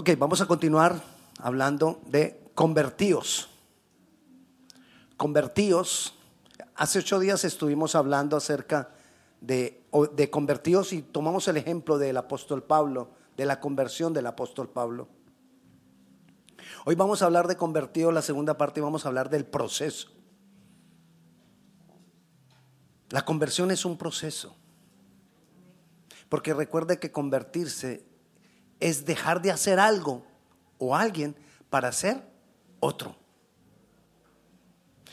Ok, vamos a continuar hablando de convertidos. Convertidos. Hace ocho días estuvimos hablando acerca de, convertidos y tomamos el ejemplo del apóstol Pablo, de la conversión del apóstol Pablo. Hoy vamos a hablar de convertidos, la segunda parte, y vamos a hablar del proceso. La conversión es un proceso. Porque recuerde que convertirse es dejar de hacer algo o alguien para ser otro.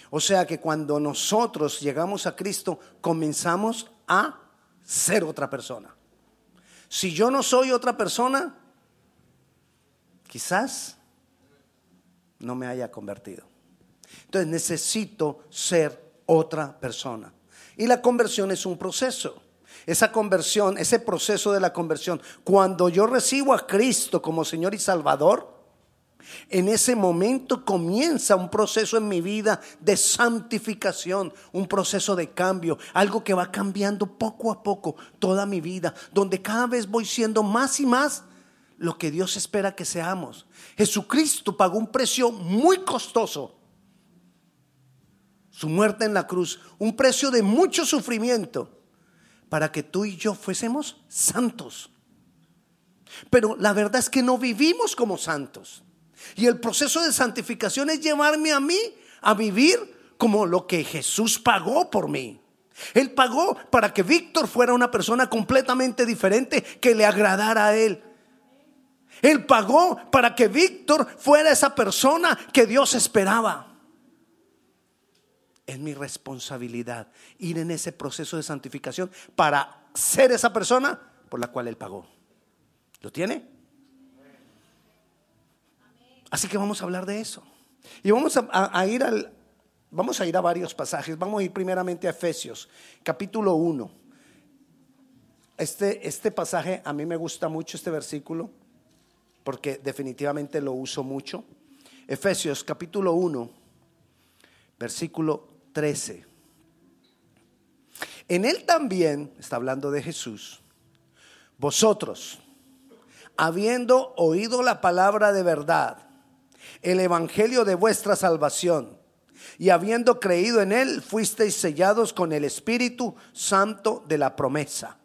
O sea que cuando nosotros llegamos a Cristo, comenzamos a ser otra persona. Si yo no soy otra persona, quizás no me haya convertido. Entonces necesito ser otra persona. Y la conversión es un proceso esa conversión, ese proceso de la conversión, cuando yo recibo a Cristo como Señor y Salvador, en ese momento comienza un proceso en mi vida de santificación, un proceso de cambio, algo que va cambiando poco a poco toda mi vida, donde cada vez voy siendo más y más lo que Dios espera que seamos. Jesucristo pagó un precio muy costoso, su muerte en la cruz, un precio de mucho sufrimiento para que tú y yo fuésemos santos. Pero la verdad es que no vivimos como santos. Y el proceso de santificación es llevarme a mí a vivir como lo que Jesús pagó por mí. Él pagó para que Víctor fuera una persona completamente diferente que le agradara a él. Él pagó para que Víctor fuera esa persona que Dios esperaba. Es mi responsabilidad ir en ese proceso de santificación para ser esa persona por la cual Él pagó. ¿Lo tiene? Así que vamos a hablar de eso. Y vamos a, ir al, vamos a ir a varios pasajes. Vamos a ir primeramente a Efesios, capítulo 1. Este, este pasaje a mí me gusta mucho, este versículo, porque definitivamente lo uso mucho. Efesios, capítulo 1, versículo 13. En él también, está hablando de Jesús, vosotros, habiendo oído la palabra de verdad, el evangelio de vuestra salvación, y habiendo creído en él, fuisteis sellados con el Espíritu Santo de la promesa.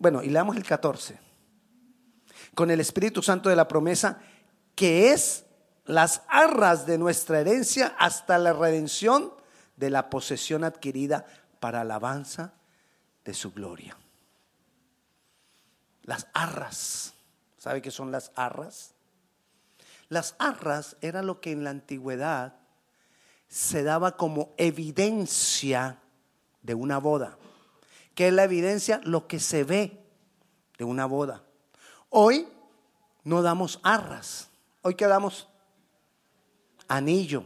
Bueno, y leamos el 14. Con el Espíritu Santo de la promesa, que es las arras de nuestra herencia hasta la redención de la posesión adquirida para alabanza de su gloria. Las arras, ¿sabe qué son las arras? Las arras era lo que en la antigüedad se daba como evidencia de una boda. ¿Qué es la evidencia? Lo que se ve de una boda. Hoy no damos arras. Hoy qué damos anillo.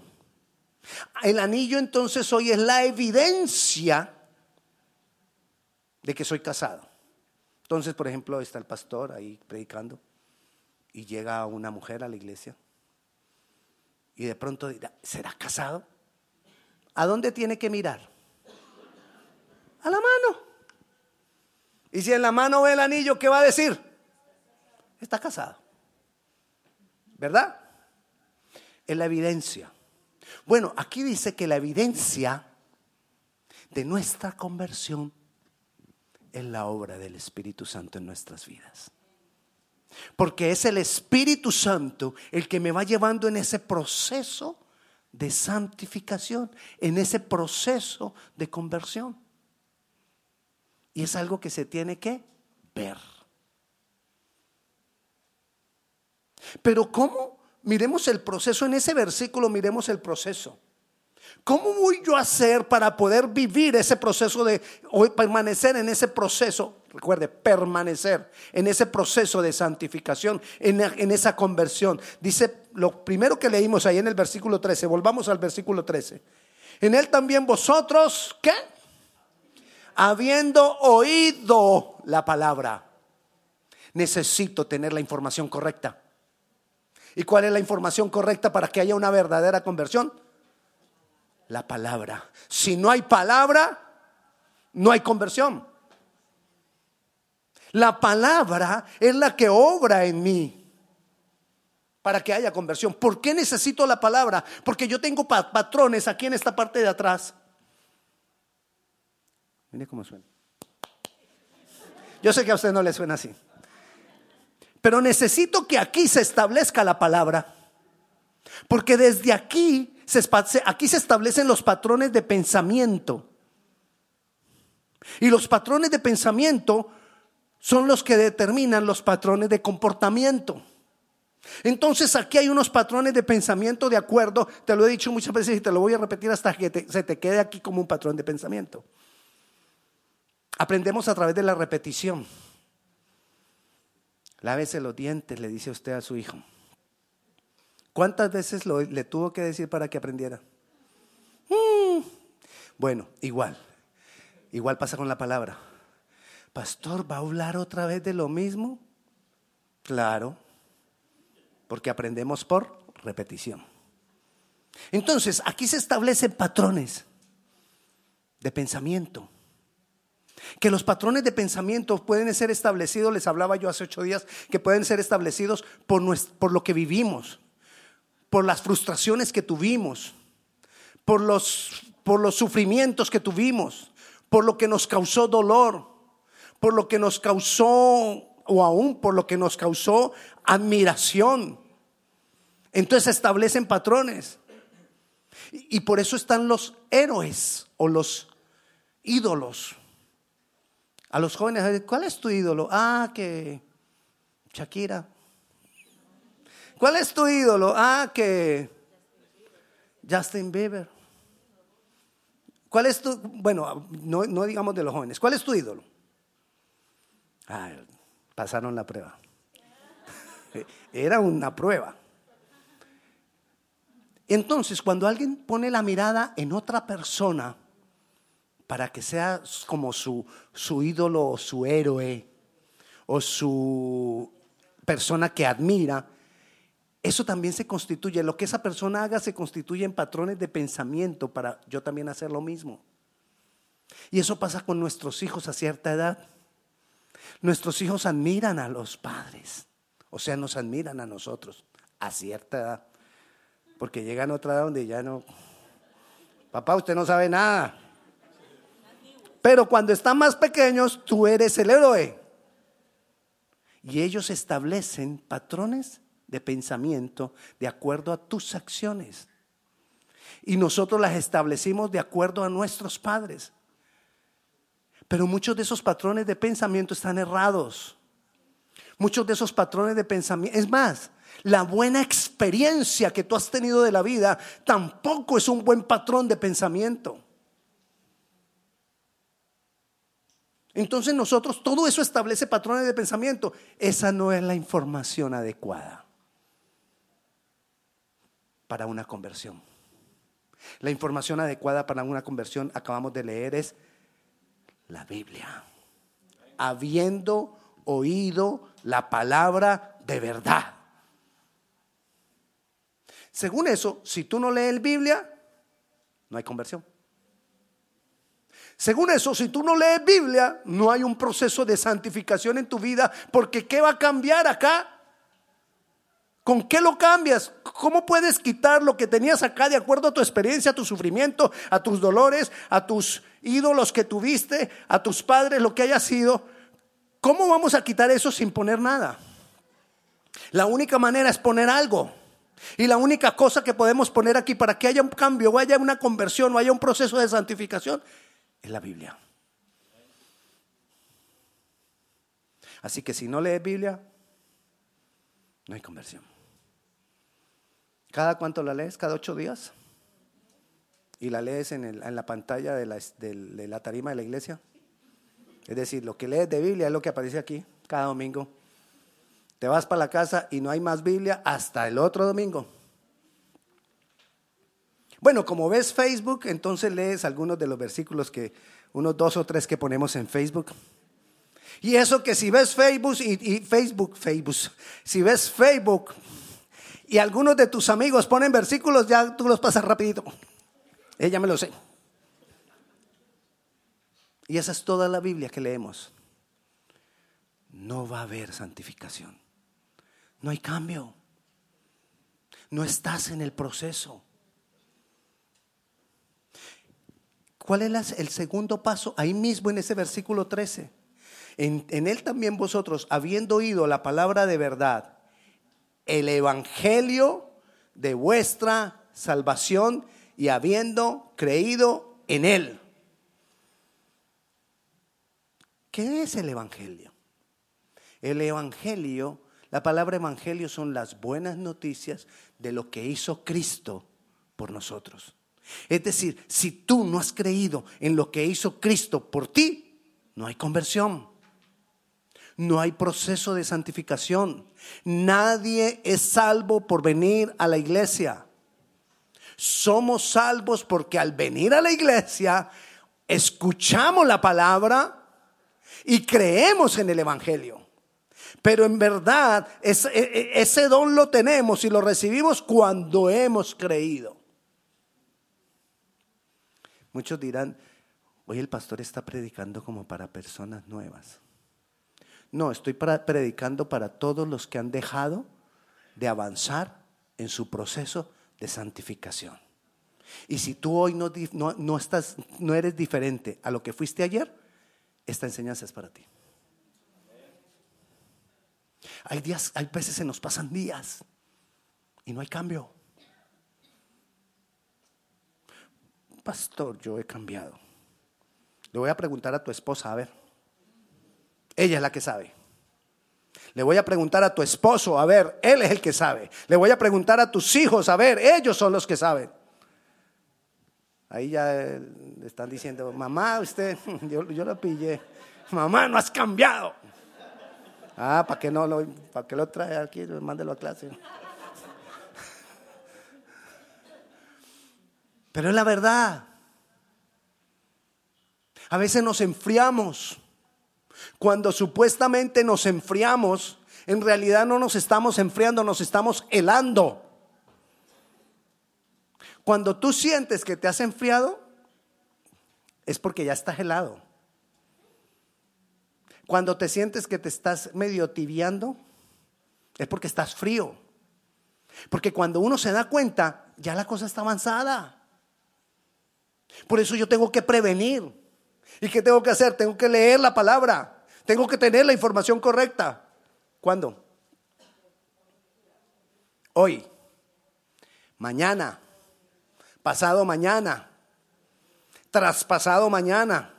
El anillo entonces hoy es la evidencia de que soy casado. Entonces, por ejemplo, está el pastor ahí predicando y llega una mujer a la iglesia y de pronto dirá, ¿será casado? ¿A dónde tiene que mirar? A la mano. Y si en la mano ve el anillo, ¿qué va a decir? Está casado. ¿Verdad? Es la evidencia. Bueno, aquí dice que la evidencia de nuestra conversión es la obra del Espíritu Santo en nuestras vidas. Porque es el Espíritu Santo el que me va llevando en ese proceso de santificación, en ese proceso de conversión. Y es algo que se tiene que ver. Pero ¿cómo Miremos el proceso, en ese versículo miremos el proceso. ¿Cómo voy yo a hacer para poder vivir ese proceso de, permanecer en ese proceso? Recuerde, permanecer en ese proceso de santificación, en, en, esa conversión. Dice lo primero que leímos ahí en el versículo 13, volvamos al versículo 13. En él también vosotros, ¿qué? Habiendo oído la palabra, necesito tener la información correcta. ¿Y cuál es la información correcta para que haya una verdadera conversión? La palabra. Si no hay palabra, no hay conversión. La palabra es la que obra en mí para que haya conversión. ¿Por qué necesito la palabra? Porque yo tengo patrones aquí en esta parte de atrás. Mire cómo suena. Yo sé que a usted no le suena así. Pero necesito que aquí se establezca la palabra. Porque desde aquí se, aquí se establecen los patrones de pensamiento. Y los patrones de pensamiento son los que determinan los patrones de comportamiento. Entonces aquí hay unos patrones de pensamiento de acuerdo, te lo he dicho muchas veces y te lo voy a repetir hasta que se te quede aquí como un patrón de pensamiento. Aprendemos a través de la repetición. Lávese los dientes, le dice usted a su hijo. ¿Cuántas veces le tuvo que decir para que aprendiera? Mm. Bueno, igual. Igual pasa con la palabra. Pastor, ¿va a hablar otra vez de lo mismo? Claro porque aprendemos por repetición. Entonces, aquí se establecen patrones de pensamiento. Que los patrones de pensamiento pueden ser establecidos, les hablaba yo hace ocho días, que pueden ser establecidos por, por lo que vivimos, por las frustraciones que tuvimos, por los, por los sufrimientos que tuvimos, por lo que nos causó dolor, por lo que nos causó o aún por lo que nos causó admiración. Entonces establecen patrones. Y por eso están los héroes o los ídolos. A los jóvenes, ¿cuál es tu ídolo? Ah, que Shakira. ¿Cuál es tu ídolo? Ah, que Justin Bieber. ¿Cuál es tu, bueno, no, digamos de los jóvenes, ¿cuál es tu ídolo? Ah, pasaron la prueba. Era una prueba. Entonces, cuando alguien pone la mirada en otra persona para que sea como su, su ídolo o su héroe o su persona que admira, eso también se constituye, lo que esa persona haga se constituye en patrones de pensamiento para yo también hacer lo mismo. Y eso pasa con nuestros hijos a cierta edad. Nuestros hijos admiran a los padres, o sea, nos admiran a nosotros a cierta edad. Porque llegan a otra edad donde ya no. Papá, usted no sabe nada. Pero cuando están más pequeños, tú eres el héroe. Y ellos establecen patrones de pensamiento de acuerdo a tus acciones. Y nosotros las establecimos de acuerdo a nuestros padres. Pero muchos de esos patrones de pensamiento están errados. Muchos de esos patrones de pensamiento, es más, la buena experiencia que tú has tenido de la vida tampoco es un buen patrón de pensamiento. Entonces nosotros, todo eso establece patrones de pensamiento. Esa no es la información adecuada para una conversión. La información adecuada para una conversión, acabamos de leer, es la Biblia. Habiendo oído la palabra de verdad. Según eso, si tú no lees Biblia, no hay conversión. Según eso, si tú no lees Biblia, no hay un proceso de santificación en tu vida, porque ¿qué va a cambiar acá? ¿Con qué lo cambias? ¿Cómo puedes quitar lo que tenías acá de acuerdo a tu experiencia, a tu sufrimiento, a tus dolores, a tus ídolos que tuviste, a tus padres, lo que haya sido? ¿Cómo vamos a quitar eso sin poner nada? La única manera es poner algo. Y la única cosa que podemos poner aquí para que haya un cambio o haya una conversión o haya un proceso de santificación es la Biblia. Así que si no lees Biblia, no hay conversión. ¿Cada cuánto la lees? ¿Cada ocho días? ¿Y la lees en, la pantalla de la, de la tarima de la iglesia? Es decir, lo que lees de Biblia es lo que aparece aquí cada domingo. Te vas para la casa y no hay más Biblia hasta el otro domingo. Bueno, como ves Facebook, entonces lees algunos de los versículos que, unos dos o tres que ponemos en Facebook. Y eso que si ves Facebook y, Facebook, Facebook, si ves Facebook y algunos de tus amigos ponen versículos, ya tú los pasas rapidito. Ella me lo sé. Y esa es toda la Biblia que leemos. no va a haber santificación. No hay cambio. No estás en el proceso. ¿Cuál es el segundo paso? Ahí mismo en ese versículo 13. En, él también vosotros, habiendo oído la palabra de verdad, el evangelio de vuestra salvación y habiendo creído en él. ¿Qué es el evangelio? El evangelio, la palabra evangelio son las buenas noticias de lo que hizo Cristo por nosotros. Es decir, si tú no has creído en lo que hizo Cristo por ti, no hay conversión. No hay proceso de santificación. Nadie es salvo por venir a la iglesia. Somos salvos porque al venir a la iglesia escuchamos la palabra y creemos en el Evangelio. Pero en verdad ese, e, e, ese don lo tenemos y lo recibimos cuando hemos creído. Muchos dirán, hoy el pastor está predicando como para personas nuevas. No, estoy predicando para todos los que han dejado de avanzar en su proceso de santificación. Y si tú hoy no, no, estás, no eres diferente a lo que fuiste ayer, esta enseñanza es para ti. Hay días, hay veces se nos pasan días y no hay cambio. Pastor, yo he cambiado. Le voy a preguntar a tu esposa, a ver. Ella es la que sabe. Le voy a preguntar a tu esposo, a ver, él es el que sabe. Le voy a preguntar a tus hijos, a ver, ellos son los que saben. Ahí ya eh, le están diciendo, mamá, usted, yo, lo pillé. Mamá, no has cambiado. Ah, ¿para qué no lo, para qué lo trae aquí? Mándelo a clase. Pero es la verdad. A veces nos enfriamos. Cuando supuestamente nos enfriamos, en realidad no nos estamos enfriando, nos estamos helando. Cuando tú sientes que te has enfriado, es porque ya estás helado. Cuando te sientes que te estás medio tibiando, es porque estás frío. Porque cuando uno se da cuenta, ya la cosa está avanzada. Por eso yo tengo que prevenir. ¿Y qué tengo que hacer? Tengo que leer la palabra. Tengo que tener la información correcta. ¿Cuándo? Hoy. Mañana. Pasado mañana. Traspasado mañana.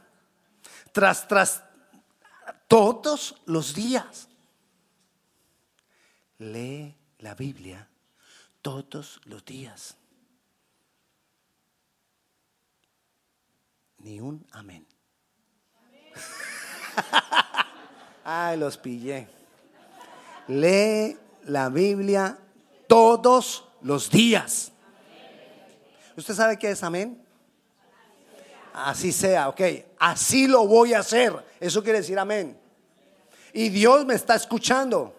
Tras, tras, todos los días. Lee la Biblia todos los días. Ni un amén. Ay, los pillé. Lee la Biblia todos los días. ¿Usted sabe qué es amén? Así sea, ok. Así lo voy a hacer. Eso quiere decir amén. Y Dios me está escuchando.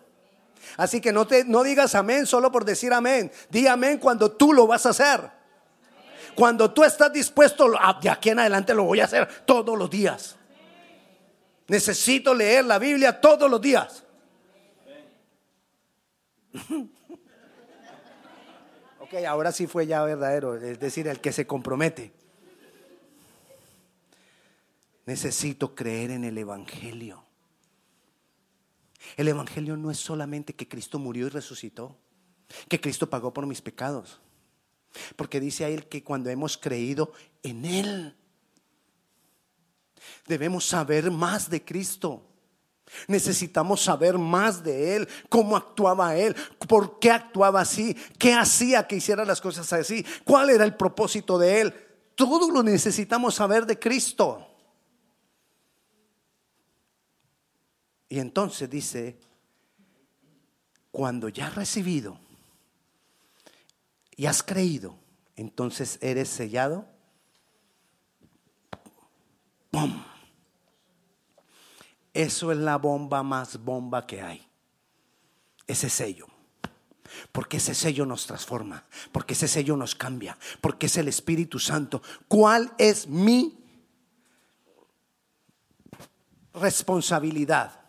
Así que no, te, no digas amén solo por decir amén. Di amén cuando tú lo vas a hacer. Cuando tú estás dispuesto, ah, de aquí en adelante lo voy a hacer todos los días. Necesito leer la Biblia todos los días. ok, ahora sí fue ya verdadero, es decir, el que se compromete. Necesito creer en el Evangelio. El Evangelio no es solamente que Cristo murió y resucitó, que Cristo pagó por mis pecados. Porque dice a él que cuando hemos creído en Él, debemos saber más de Cristo. Necesitamos saber más de Él, cómo actuaba Él, por qué actuaba así, qué hacía que hiciera las cosas así, cuál era el propósito de Él. Todo lo necesitamos saber de Cristo. Y entonces dice, cuando ya recibido y has creído, entonces eres sellado. ¡Pum! Eso es la bomba más bomba que hay. Ese sello. Porque ese sello nos transforma, porque ese sello nos cambia, porque es el Espíritu Santo. ¿Cuál es mi responsabilidad?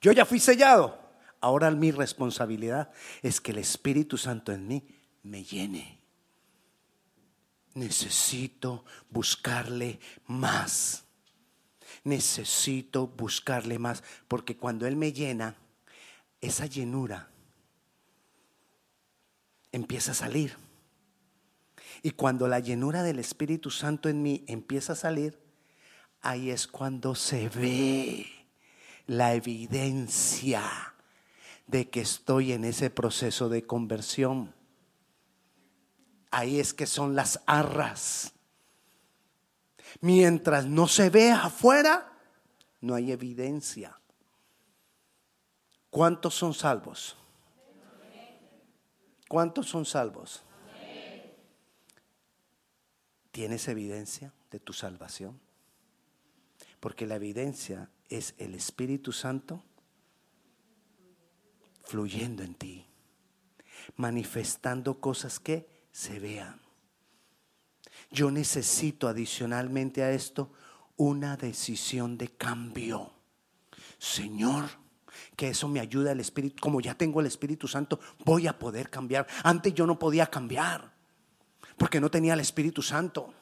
Yo ya fui sellado. Ahora mi responsabilidad es que el Espíritu Santo en mí me llene. Necesito buscarle más. Necesito buscarle más. Porque cuando Él me llena, esa llenura empieza a salir. Y cuando la llenura del Espíritu Santo en mí empieza a salir, ahí es cuando se ve la evidencia de que estoy en ese proceso de conversión. Ahí es que son las arras. Mientras no se ve afuera, no hay evidencia. ¿Cuántos son salvos? ¿Cuántos son salvos? ¿Tienes evidencia de tu salvación? Porque la evidencia es el Espíritu Santo fluyendo en ti, manifestando cosas que se vean. Yo necesito adicionalmente a esto una decisión de cambio. Señor, que eso me ayuda el Espíritu. Como ya tengo el Espíritu Santo, voy a poder cambiar. Antes yo no podía cambiar porque no tenía el Espíritu Santo.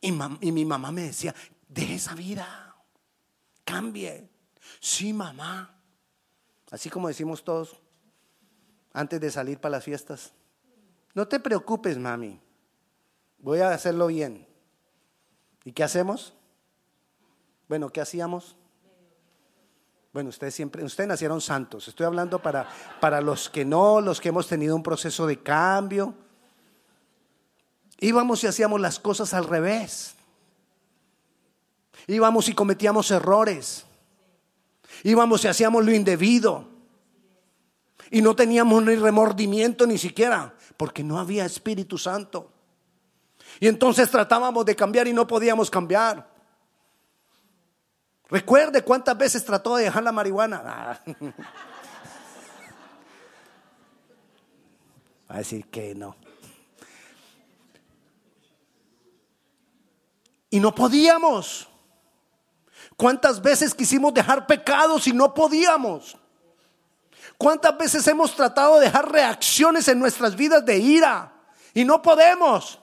Y, mi mamá me decía, de esa vida, cambie. Sí, mamá. Así como decimos todos antes de salir para las fiestas. No te preocupes, mami. Voy a hacerlo bien. ¿Y qué hacemos? Bueno, ¿qué hacíamos? Bueno, ustedes siempre, ustedes nacieron santos. Estoy hablando para, para los que no, los que hemos tenido un proceso de cambio. Íbamos y hacíamos las cosas al revés. Íbamos y cometíamos errores. Íbamos y hacíamos lo indebido. Y no teníamos ni remordimiento ni siquiera, porque no había Espíritu Santo. Y entonces tratábamos de cambiar y no podíamos cambiar. Recuerde cuántas veces trató de dejar la marihuana. Va a decir que no. Y no podíamos. ¿Cuántas veces quisimos dejar pecados y no podíamos? ¿Cuántas veces hemos tratado de dejar reacciones en nuestras vidas de ira y no podemos?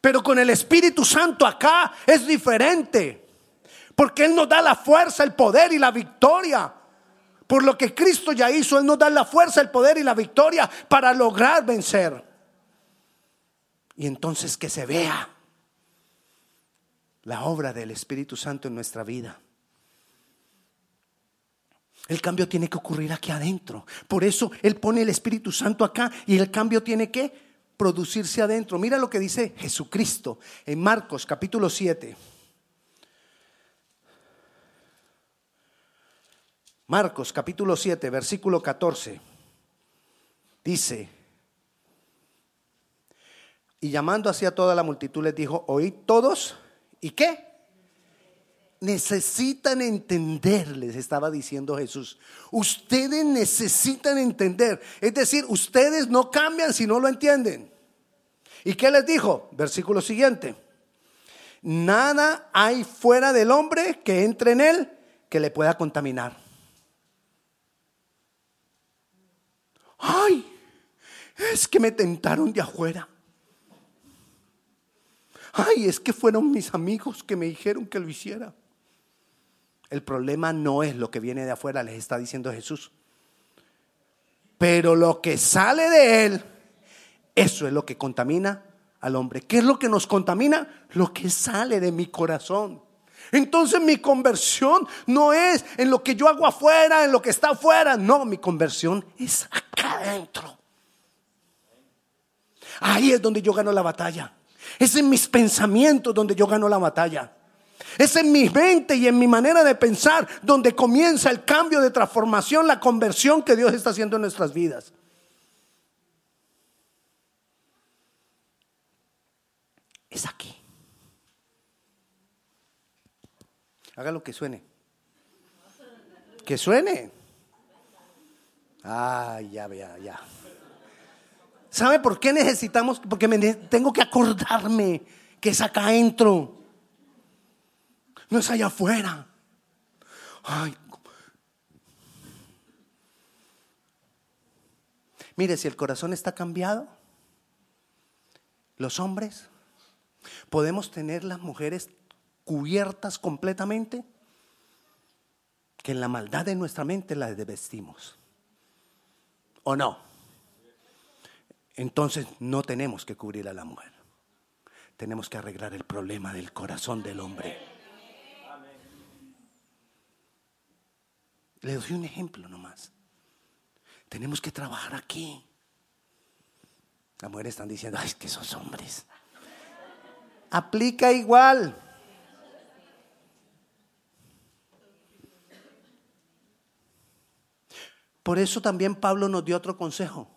Pero con el Espíritu Santo acá es diferente. Porque Él nos da la fuerza, el poder y la victoria. Por lo que Cristo ya hizo, Él nos da la fuerza, el poder y la victoria para lograr vencer. Y entonces que se vea la obra del Espíritu Santo en nuestra vida. El cambio tiene que ocurrir aquí adentro. Por eso Él pone el Espíritu Santo acá y el cambio tiene que producirse adentro. Mira lo que dice Jesucristo en Marcos capítulo 7. Marcos capítulo 7, versículo 14. Dice, y llamando hacia toda la multitud les dijo, oíd todos, ¿y qué? Necesitan entender, les estaba diciendo Jesús. Ustedes necesitan entender. Es decir, ustedes no cambian si no lo entienden. ¿Y qué les dijo? Versículo siguiente. Nada hay fuera del hombre que entre en él que le pueda contaminar. ay, es que me tentaron de afuera. Ay, es que fueron mis amigos que me dijeron que lo hiciera. El problema no es lo que viene de afuera, les está diciendo Jesús. Pero lo que sale de él, eso es lo que contamina al hombre. ¿Qué es lo que nos contamina? Lo que sale de mi corazón. Entonces mi conversión no es en lo que yo hago afuera, en lo que está afuera. No, mi conversión es acá adentro. Ahí es donde yo gano la batalla. Es en mis pensamientos donde yo gano la batalla. Es en mi mente y en mi manera de pensar donde comienza el cambio de transformación, la conversión que Dios está haciendo en nuestras vidas. Es aquí. Hágalo que suene. Que suene. Ah, ya, ya, ya. ¿Sabe por qué necesitamos? Porque me tengo que acordarme que es acá adentro. No es allá afuera. Ay. Mire, si el corazón está cambiado, los hombres podemos tener las mujeres cubiertas completamente, que en la maldad de nuestra mente las desvestimos. ¿O no? Entonces no tenemos que cubrir a la mujer. Tenemos que arreglar el problema del corazón del hombre. Le doy un ejemplo nomás. Tenemos que trabajar aquí. Las mujeres están diciendo, ay, es que esos hombres. Aplica igual. Por eso también Pablo nos dio otro consejo.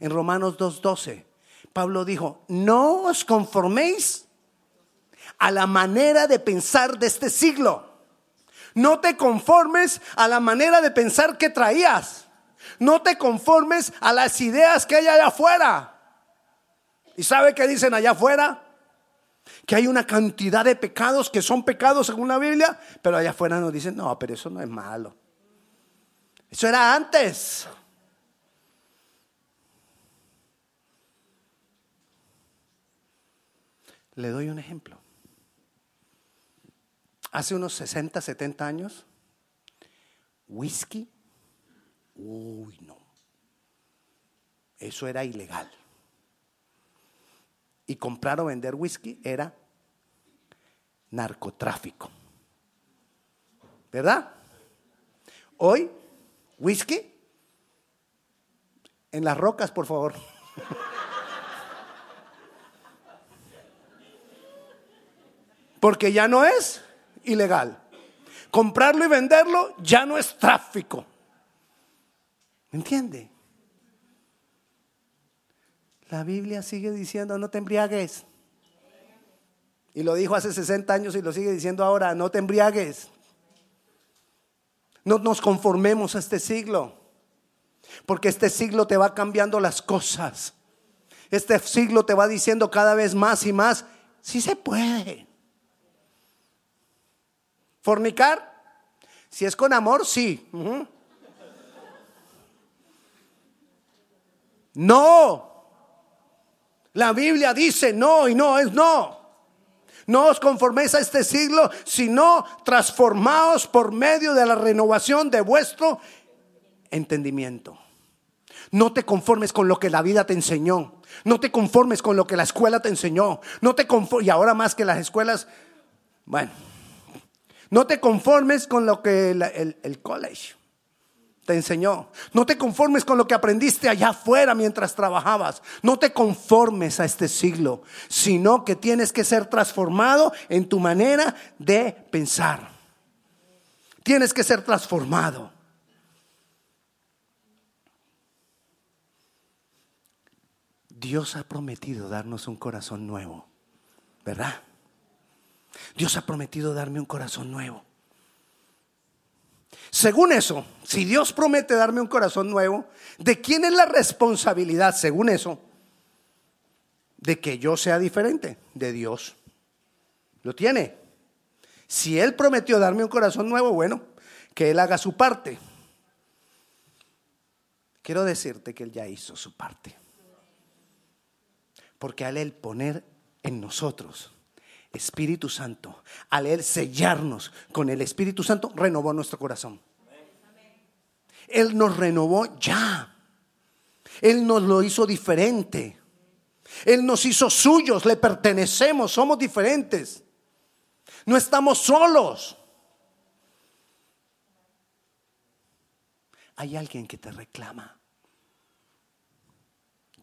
En Romanos 2.12, Pablo dijo, no os conforméis a la manera de pensar de este siglo. No te conformes a la manera de pensar que traías. No te conformes a las ideas que hay allá afuera. ¿Y sabe qué dicen allá afuera? Que hay una cantidad de pecados que son pecados según la Biblia, pero allá afuera nos dicen, no, pero eso no es malo. Eso era antes. Le doy un ejemplo. Hace unos 60, 70 años, whisky, uy, no. Eso era ilegal. Y comprar o vender whisky era narcotráfico. ¿Verdad? Hoy ¿Whisky? En las rocas, por favor. Porque ya no es ilegal. Comprarlo y venderlo ya no es tráfico. ¿Me entiende? La Biblia sigue diciendo no te embriagues. Y lo dijo hace 60 años y lo sigue diciendo ahora, no te embriagues. No nos conformemos a este siglo, porque este siglo te va cambiando las cosas. Este siglo te va diciendo cada vez más y más, si se puede. Fornicar, si es con amor, sí. No. La Biblia dice no y no es no. No os conforméis a este siglo, sino transformaos por medio de la renovación de vuestro entendimiento. No te conformes con lo que la vida te enseñó. No te conformes con lo que la escuela te enseñó. No te conformes, y ahora más que las escuelas, bueno, no te conformes con lo que el, el college te enseñó. No te conformes con lo que aprendiste allá afuera mientras trabajabas. No te conformes a este siglo, sino que tienes que ser transformado en tu manera de pensar. Tienes que ser transformado. Dios ha prometido darnos un corazón nuevo, ¿verdad? Dios ha prometido darme un corazón nuevo. Según eso, si Dios promete darme un corazón nuevo, ¿de quién es la responsabilidad, según eso, de que yo sea diferente? De Dios. Lo tiene. Si Él prometió darme un corazón nuevo, bueno, que Él haga su parte. Quiero decirte que Él ya hizo su parte. Porque al Él poner en nosotros Espíritu Santo, al Él sellarnos con el Espíritu Santo, renovó nuestro corazón. Él nos renovó ya. Él nos lo hizo diferente. Él nos hizo suyos, le pertenecemos, somos diferentes. No estamos solos. Hay alguien que te reclama.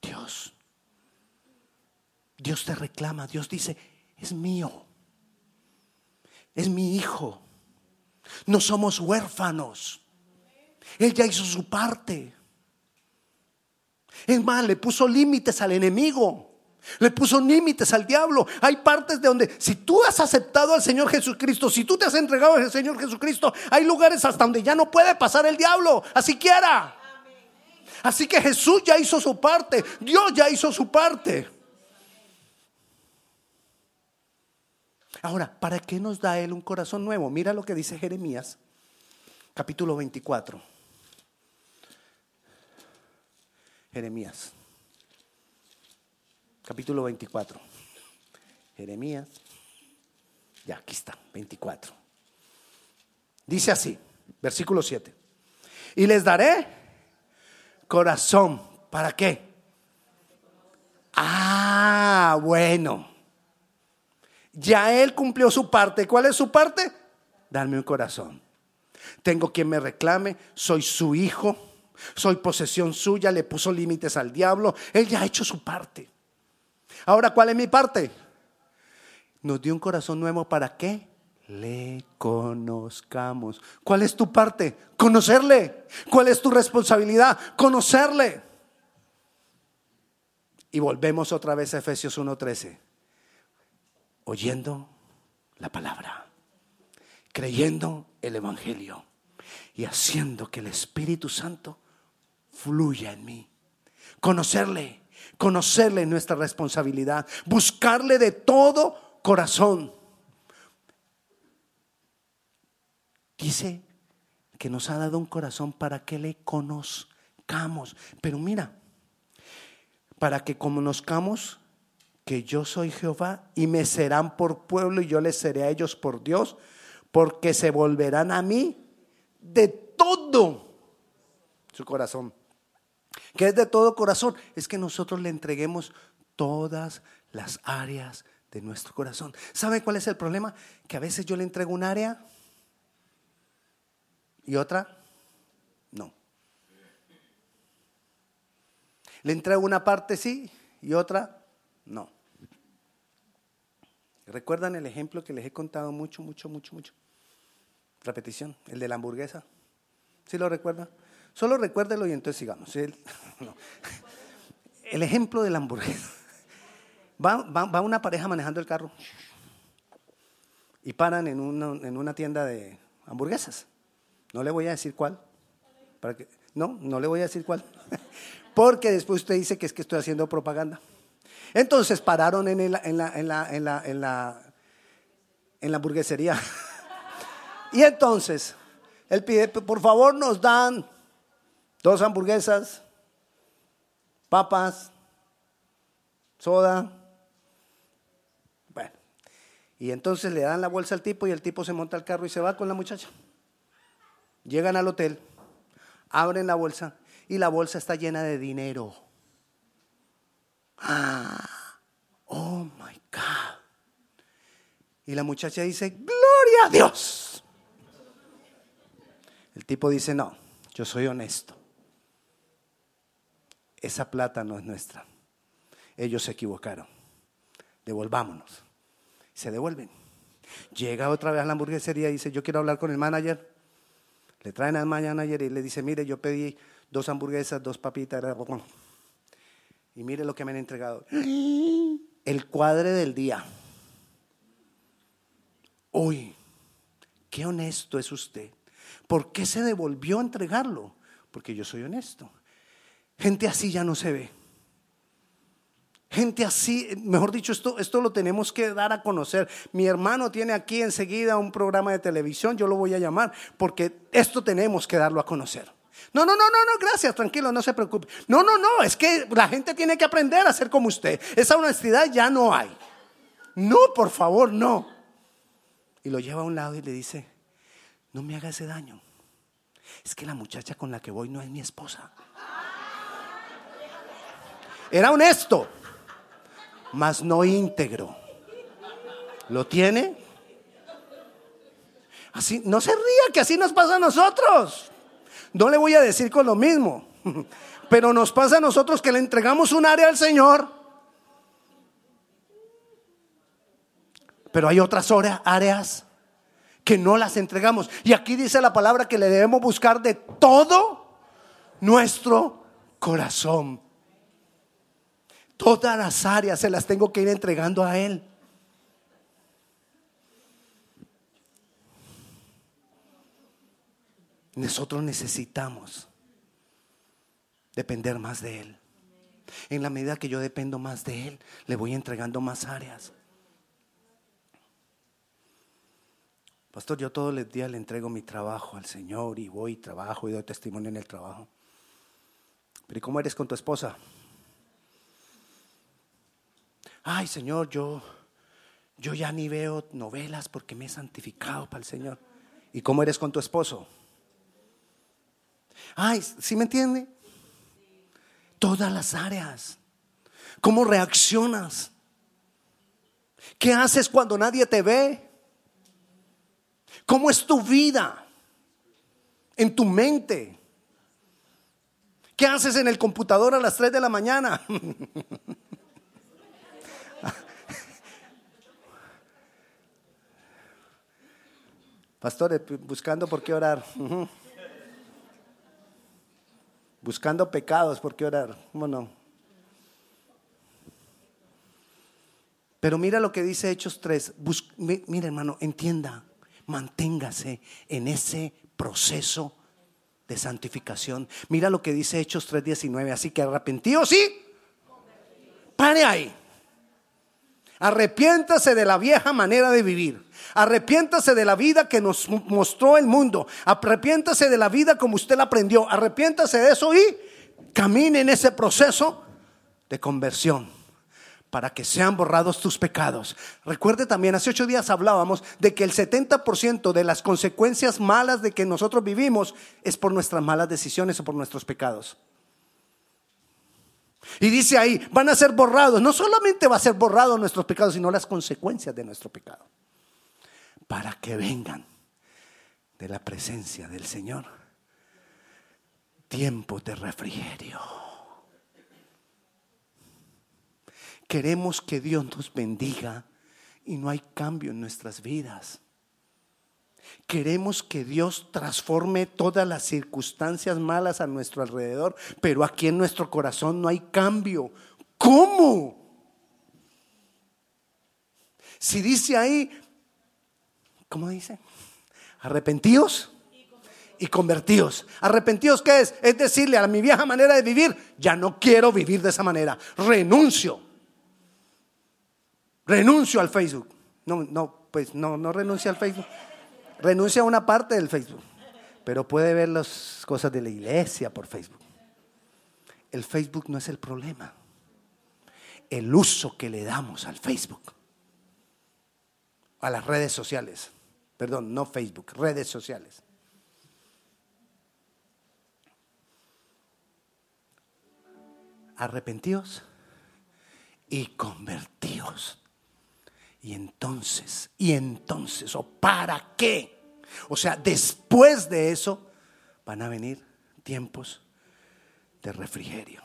Dios. Dios te reclama. Dios dice, es mío. Es mi hijo. No somos huérfanos. Él ya hizo su parte. Es más, le puso límites al enemigo. Le puso límites al diablo. Hay partes de donde, si tú has aceptado al Señor Jesucristo, si tú te has entregado al Señor Jesucristo, hay lugares hasta donde ya no puede pasar el diablo, así quiera. Así que Jesús ya hizo su parte, Dios ya hizo su parte. Ahora, ¿para qué nos da Él un corazón nuevo? Mira lo que dice Jeremías, capítulo 24. Jeremías. Capítulo 24. Jeremías. Ya, aquí está, 24. Dice así, versículo 7. Y les daré corazón. ¿Para qué? Ah, bueno. Ya él cumplió su parte. ¿Cuál es su parte? Darme un corazón. Tengo quien me reclame, soy su hijo, soy posesión suya, le puso límites al diablo. Él ya ha hecho su parte. Ahora, ¿cuál es mi parte? Nos dio un corazón nuevo para qué? Le conozcamos. ¿Cuál es tu parte? Conocerle. ¿Cuál es tu responsabilidad? Conocerle. Y volvemos otra vez a Efesios 1:13. Oyendo la palabra, creyendo el Evangelio y haciendo que el Espíritu Santo fluya en mí. Conocerle, conocerle nuestra responsabilidad, buscarle de todo corazón. Dice que nos ha dado un corazón para que le conozcamos. Pero mira, para que conozcamos que yo soy Jehová y me serán por pueblo y yo les seré a ellos por Dios, porque se volverán a mí de todo su corazón. ¿Qué es de todo corazón? Es que nosotros le entreguemos todas las áreas de nuestro corazón. ¿Sabe cuál es el problema? Que a veces yo le entrego un área y otra no. Le entrego una parte sí y otra no. ¿Recuerdan el ejemplo que les he contado mucho, mucho, mucho, mucho? Repetición, el de la hamburguesa. ¿Sí lo recuerda? Solo recuérdelo y entonces sigamos. El, el ejemplo de la hamburguesa. Va, va, una pareja manejando el carro y paran en una, en una tienda de hamburguesas. No le voy a decir cuál. Para que, no, no le voy a decir cuál. Porque después usted dice que es que estoy haciendo propaganda. Entonces pararon en, la, en, la, en, la, en, la, en, la, en la hamburguesería. Y entonces, él pide, por favor nos dan dos hamburguesas, papas, soda. Bueno, y entonces le dan la bolsa al tipo y el tipo se monta al carro y se va con la muchacha. Llegan al hotel, abren la bolsa y la bolsa está llena de dinero. Ah, oh my God. Y la muchacha dice, gloria a Dios. El tipo dice, no, yo soy honesto. Esa plata no es nuestra. Ellos se equivocaron. Devolvámonos. Se devuelven. Llega otra vez a la hamburguesería y dice, yo quiero hablar con el manager. Le traen al manager y le dice, mire, yo pedí dos hamburguesas, dos papitas. Y mire lo que me han entregado. El cuadre del día. Uy, qué honesto es usted. ¿Por qué se devolvió a entregarlo? Porque yo soy honesto. Gente así ya no se ve. Gente así, mejor dicho, esto, esto lo tenemos que dar a conocer. Mi hermano tiene aquí enseguida un programa de televisión, yo lo voy a llamar, porque esto tenemos que darlo a conocer. No, no, no, no, no, gracias, tranquilo, no se preocupe. No, no, no, es que la gente tiene que aprender a ser como usted. Esa honestidad ya no hay. No, por favor, no. Y lo lleva a un lado y le dice, no me haga ese daño. Es que la muchacha con la que voy no es mi esposa. Era honesto mas no íntegro. ¿Lo tiene? Así, no se ría, que así nos pasa a nosotros. No le voy a decir con lo mismo, pero nos pasa a nosotros que le entregamos un área al Señor, pero hay otras áreas que no las entregamos. Y aquí dice la palabra que le debemos buscar de todo nuestro corazón. Todas las áreas se las tengo que ir entregando a Él. Nosotros necesitamos depender más de Él. En la medida que yo dependo más de Él, le voy entregando más áreas. Pastor, yo todos los días le entrego mi trabajo al Señor y voy y trabajo y doy testimonio en el trabajo. Pero ¿y cómo eres con tu esposa? Ay, Señor, yo, yo ya ni veo novelas porque me he santificado para el Señor. ¿Y cómo eres con tu esposo? Ay, ¿sí me entiende? Todas las áreas. ¿Cómo reaccionas? ¿Qué haces cuando nadie te ve? ¿Cómo es tu vida? En tu mente. ¿Qué haces en el computador a las 3 de la mañana? Pastores, buscando por qué orar. Buscando pecados por qué orar. ¿Cómo no? Pero mira lo que dice Hechos 3. mira hermano, entienda manténgase en ese proceso de santificación. Mira lo que dice Hechos 3:19. Así que arrepentíos sí. Pare ahí. Arrepiéntase de la vieja manera de vivir. Arrepiéntase de la vida que nos mostró el mundo. Arrepiéntase de la vida como usted la aprendió. Arrepiéntase de eso y camine en ese proceso de conversión para que sean borrados tus pecados. Recuerde también, hace ocho días hablábamos de que el 70% de las consecuencias malas de que nosotros vivimos es por nuestras malas decisiones o por nuestros pecados. Y dice ahí, van a ser borrados. No solamente va a ser borrados nuestros pecados, sino las consecuencias de nuestro pecado. Para que vengan de la presencia del Señor tiempos de refrigerio. Queremos que Dios nos bendiga y no hay cambio en nuestras vidas. Queremos que Dios transforme todas las circunstancias malas a nuestro alrededor, pero aquí en nuestro corazón no hay cambio. ¿Cómo? Si dice ahí, ¿cómo dice? Arrepentidos y convertidos. Arrepentidos, ¿qué es? Es decirle a mi vieja manera de vivir, ya no quiero vivir de esa manera. Renuncio. Renuncio al Facebook. No, no, pues no, no renuncia al Facebook. Renuncia a una parte del Facebook. Pero puede ver las cosas de la iglesia por Facebook. El Facebook no es el problema. El uso que le damos al Facebook. A las redes sociales. Perdón, no Facebook, redes sociales. Arrepentidos y convertidos. Y entonces, y entonces, o para qué. O sea, después de eso van a venir tiempos de refrigerio.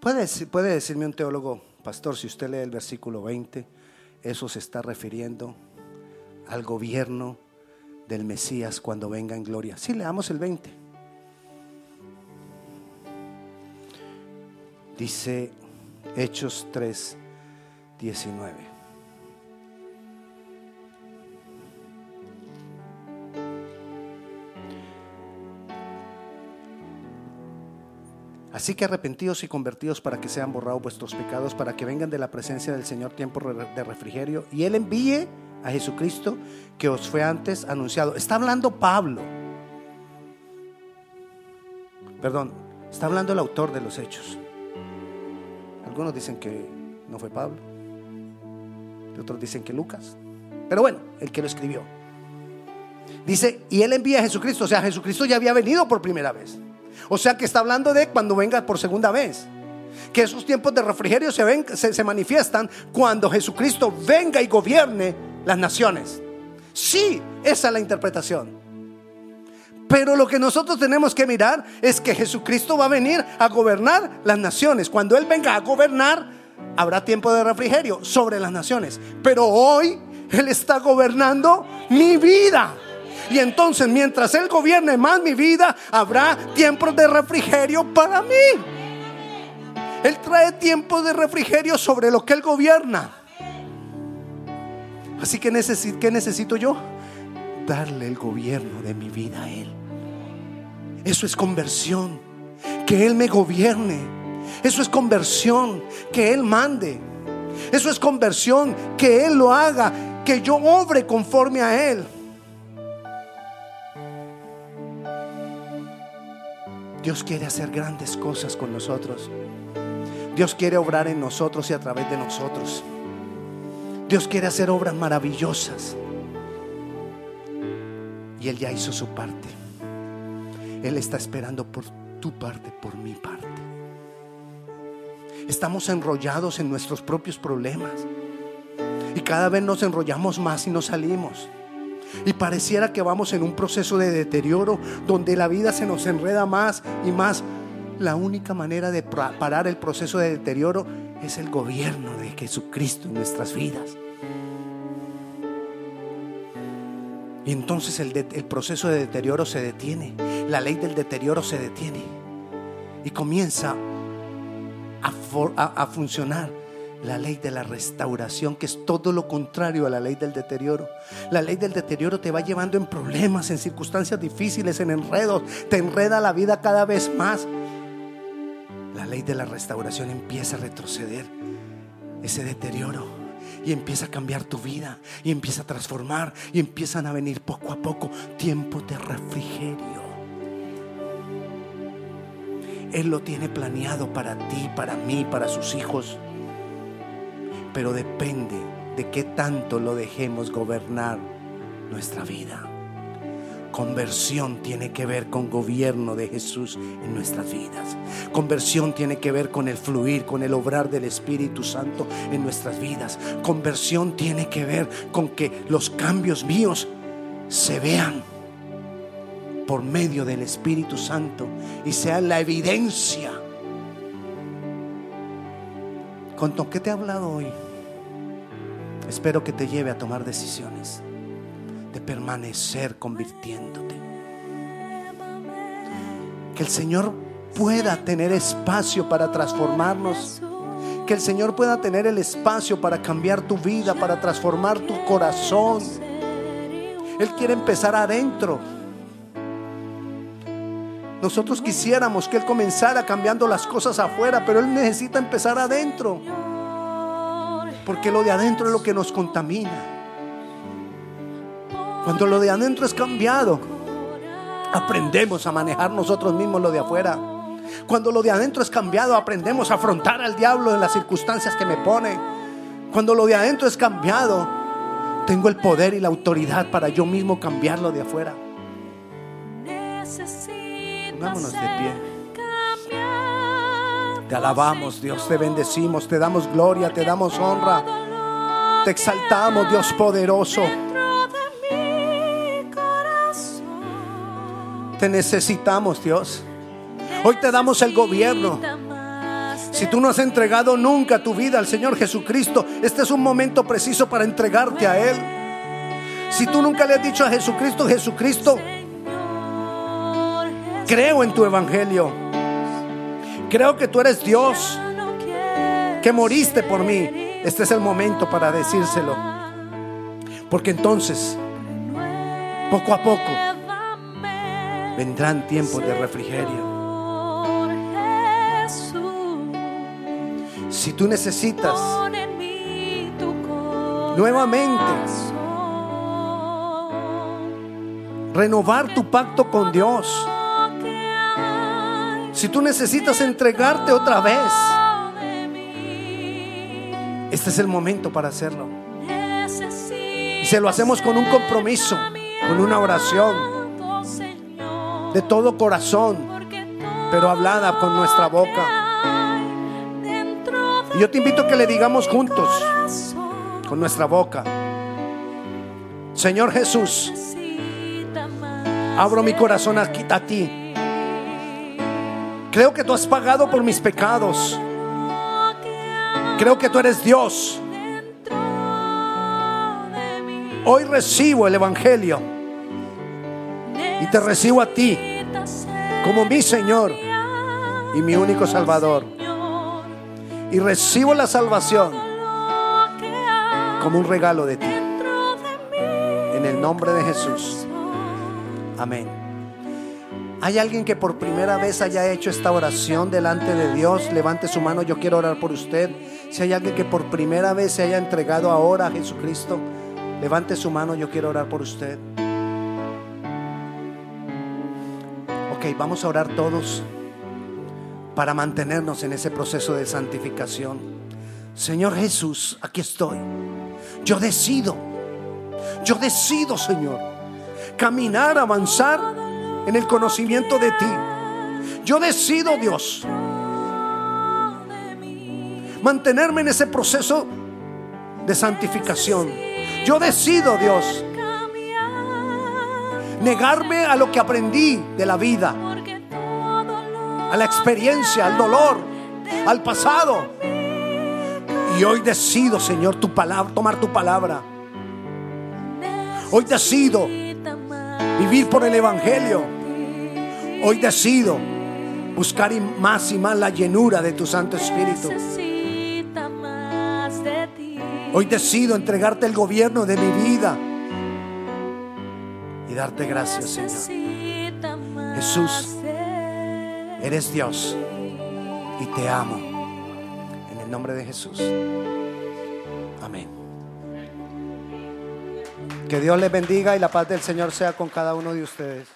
Puede, puede decirme un teólogo, pastor, si usted lee el versículo 20, eso se está refiriendo al gobierno del Mesías cuando venga en gloria. Sí, leamos el 20. Dice Hechos 3, 19. Así que arrepentidos y convertidos para que sean borrados vuestros pecados, para que vengan de la presencia del Señor tiempo de refrigerio y Él envíe a Jesucristo que os fue antes anunciado. Está hablando Pablo. Perdón, está hablando el autor de los hechos. Algunos dicen que no fue Pablo otros dicen que Lucas. Pero bueno, el que lo escribió. Dice, y él envía a Jesucristo. O sea, Jesucristo ya había venido por primera vez. O sea que está hablando de cuando venga por segunda vez. Que esos tiempos de refrigerio se, ven, se, se manifiestan cuando Jesucristo venga y gobierne las naciones. Sí, esa es la interpretación. Pero lo que nosotros tenemos que mirar es que Jesucristo va a venir a gobernar las naciones. Cuando Él venga a gobernar, habrá tiempo de refrigerio sobre las naciones. Pero hoy Él está gobernando mi vida. Y entonces mientras Él gobierne más mi vida, habrá tiempos de refrigerio para mí. Él trae tiempo de refrigerio sobre lo que Él gobierna. Así que necesito, ¿qué necesito yo? Darle el gobierno de mi vida a Él. Eso es conversión. Que Él me gobierne eso es conversión, que Él mande. Eso es conversión, que Él lo haga que yo obre conforme a Él. Dios quiere hacer grandes cosas con nosotros. Dios quiere obrar en nosotros y a través de nosotros. Dios quiere hacer obras maravillosas. Y Él ya hizo su parte. Él está esperando por tu parte, por mi parte. Estamos enrollados en nuestros propios problemas. Y cada vez nos enrollamos más y no salimos. Y pareciera que vamos en un proceso de deterioro donde la vida se nos enreda más y más. La única manera de parar el proceso de deterioro es el gobierno de Jesucristo en nuestras vidas. Y entonces el, proceso de deterioro se detiene. La ley del deterioro se detiene. Y comienza a funcionar la ley de la restauración, que es todo lo contrario a la ley del deterioro. La ley del deterioro te va llevando en problemas, en circunstancias difíciles, en enredos, te enreda la vida cada vez más. La ley de la restauración empieza a retroceder ese deterioro y empieza a cambiar tu vida y empieza a transformar y empiezan a venir poco a poco tiempos de refrigerio. Él lo tiene planeado para ti, para mí, para sus hijos pero depende de qué tanto lo dejemos gobernar nuestra vida. Conversión tiene que ver con gobierno de Jesús en nuestras vidas. Conversión tiene que ver con el fluir, con el obrar del Espíritu Santo en nuestras vidas. Conversión tiene que ver con que los cambios míos se vean por medio del Espíritu Santo y sean la evidencia ¿Con qué te he hablado hoy? Espero que te lleve a tomar decisiones de permanecer convirtiéndote. Que el Señor pueda tener espacio para transformarnos. Que el Señor pueda tener el espacio para cambiar tu vida, para transformar tu corazón. Él quiere empezar adentro. Nosotros quisiéramos que Él comenzara cambiando las cosas afuera, pero Él necesita empezar adentro. Porque lo de adentro es lo que nos contamina. Cuando lo de adentro es cambiado, aprendemos a manejar nosotros mismos lo de afuera. Cuando lo de adentro es cambiado, aprendemos a afrontar al diablo en las circunstancias que me pone. Cuando lo de adentro es cambiado, tengo el poder y la autoridad para yo mismo cambiarlo de afuera. Vámonos de pie. Te alabamos, Dios, te bendecimos, te damos gloria, te damos honra. Te exaltamos, Dios poderoso. Te necesitamos, Dios. Hoy te damos el gobierno. Si tú no has entregado nunca tu vida al Señor Jesucristo, este es un momento preciso para entregarte a Él. Si tú nunca le has dicho a Jesucristo, Jesucristo, creo en tu evangelio. Creo que tú eres Dios, que moriste por mí. Este es el momento para decírselo. Porque entonces, poco a poco, vendrán tiempos de refrigerio. Si tú necesitas nuevamente renovar tu pacto con Dios, si tú necesitas entregarte otra vez, este es el momento para hacerlo. Y se lo hacemos con un compromiso, con una oración, de todo corazón, pero hablada con nuestra boca. Y yo te invito a que le digamos juntos, con nuestra boca, Señor Jesús, abro mi corazón a ti Creo que tú has pagado por mis pecados. Creo que tú eres Dios. Hoy recibo el Evangelio y te recibo a ti como mi Señor y mi único Salvador. Y recibo la salvación como un regalo de ti. En el nombre de Jesús. Amén. ¿Hay alguien que por primera vez haya hecho esta oración delante de Dios? Levante su mano, yo quiero orar por usted. Si hay alguien que por primera vez se haya entregado ahora a Jesucristo, Levante su mano, yo quiero orar por usted. Ok, vamos a orar todos para mantenernos en ese proceso de santificación. Señor Jesús, aquí estoy. Yo decido, yo decido, Señor, caminar, avanzar en el conocimiento de ti. Yo decido, Dios, mantenerme en ese proceso de santificación. Yo decido, Dios, negarme a lo que aprendí de la vida, a la experiencia, al dolor, al pasado. Y hoy decido, Señor, tu palabra, tomar tu palabra. Hoy decido vivir por el Evangelio. Hoy decido buscar más y más la llenura de tu Santo Espíritu. Hoy decido entregarte el gobierno de mi vida y darte gracias, Señor. Jesús, eres Dios y te amo. En el nombre de Jesús. Amén. Que Dios les bendiga y la paz del Señor sea con cada uno de ustedes.